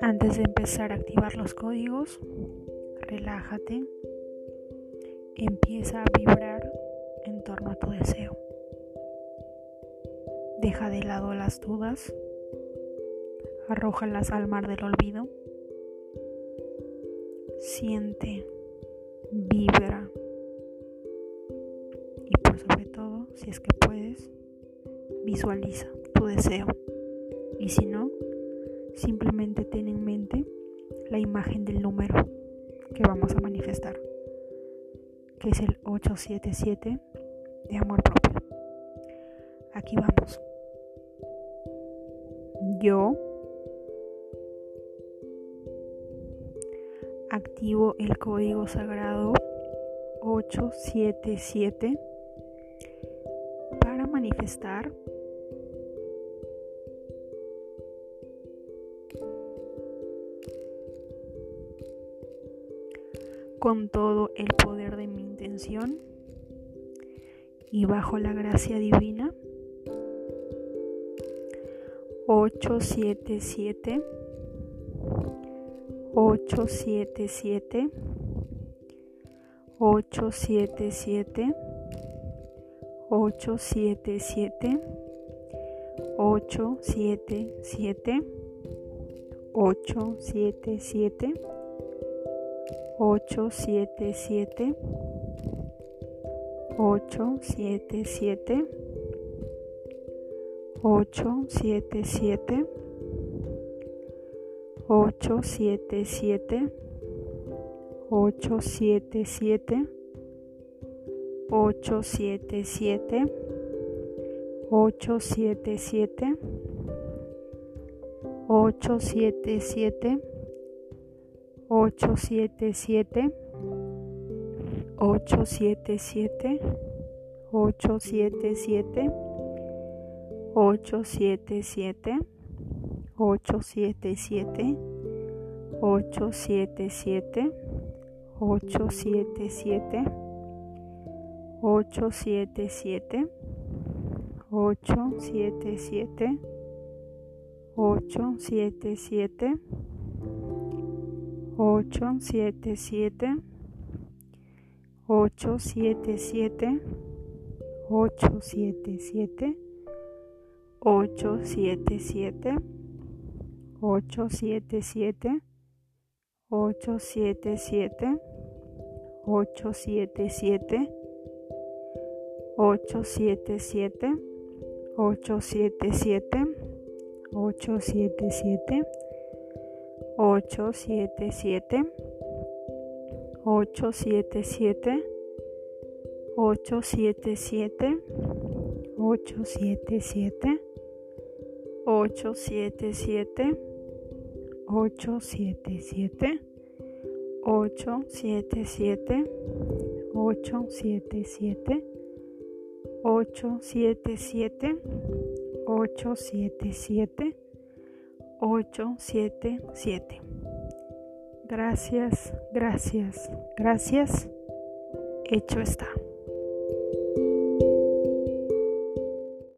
Antes de empezar a activar los códigos, relájate, empieza a vibrar en torno a tu deseo. Deja de lado las dudas, arrójalas al mar del olvido, siente, vibra. Y por sobre todo, si es que puedes, visualiza tu deseo y si no, Simplemente ten en mente la imagen del número que vamos a manifestar, que es el 877 de amor propio. Aquí vamos. Yo activo el código sagrado 877 para manifestar con todo el poder de mi intención y bajo la gracia divina. 877 877 877 877 877 877 877 877 877 877 877 877 877 877 877 877 877 877 877 877 877 877 877 877 877 877 877 877 877 877 877 877 877 877 877 877 877 877 877 877 877 877 877 877 877. Gracias, gracias, gracias. Hecho está.